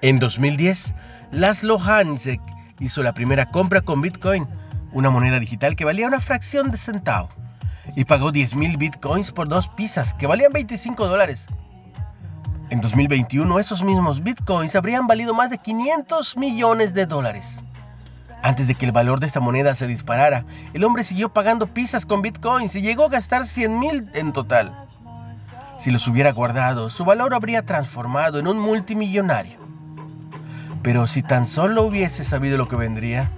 En 2010, Laszlo Hansek hizo la primera compra con Bitcoin, una moneda digital que valía una fracción de centavo, y pagó 10.000 Bitcoins por dos pizzas que valían 25 dólares. En 2021, esos mismos Bitcoins habrían valido más de 500 millones de dólares. Antes de que el valor de esta moneda se disparara, el hombre siguió pagando pizzas con bitcoins y llegó a gastar 100 mil en total. Si los hubiera guardado, su valor habría transformado en un multimillonario. Pero si tan solo hubiese sabido lo que vendría,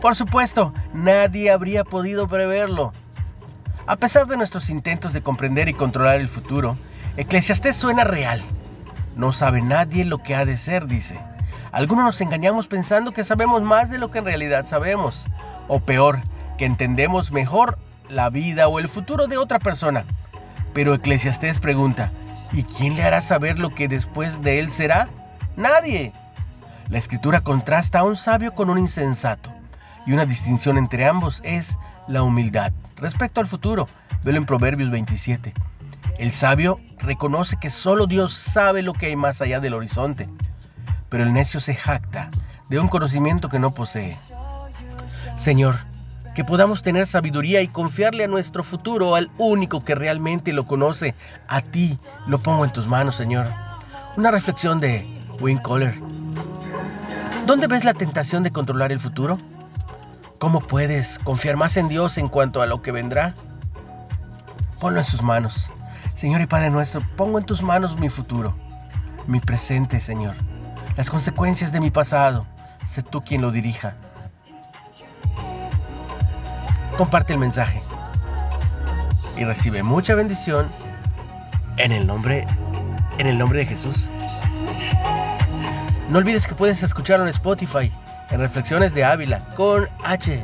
por supuesto, nadie habría podido preverlo. A pesar de nuestros intentos de comprender y controlar el futuro, Eclesiastés suena real. No sabe nadie lo que ha de ser, dice. Algunos nos engañamos pensando que sabemos más de lo que en realidad sabemos. O peor, que entendemos mejor la vida o el futuro de otra persona. Pero Eclesiastés pregunta, ¿y quién le hará saber lo que después de él será? Nadie. La escritura contrasta a un sabio con un insensato. Y una distinción entre ambos es la humildad. Respecto al futuro, velo en Proverbios 27. El sabio reconoce que solo Dios sabe lo que hay más allá del horizonte pero el necio se jacta de un conocimiento que no posee. Señor, que podamos tener sabiduría y confiarle a nuestro futuro al único que realmente lo conoce. A ti lo pongo en tus manos, Señor. Una reflexión de Wayne Coller. ¿Dónde ves la tentación de controlar el futuro? ¿Cómo puedes confiar más en Dios en cuanto a lo que vendrá? Ponlo en sus manos. Señor y Padre nuestro, pongo en tus manos mi futuro, mi presente, Señor las consecuencias de mi pasado. Sé tú quien lo dirija. Comparte el mensaje y recibe mucha bendición en el nombre en el nombre de Jesús. No olvides que puedes escucharlo en Spotify en Reflexiones de Ávila con H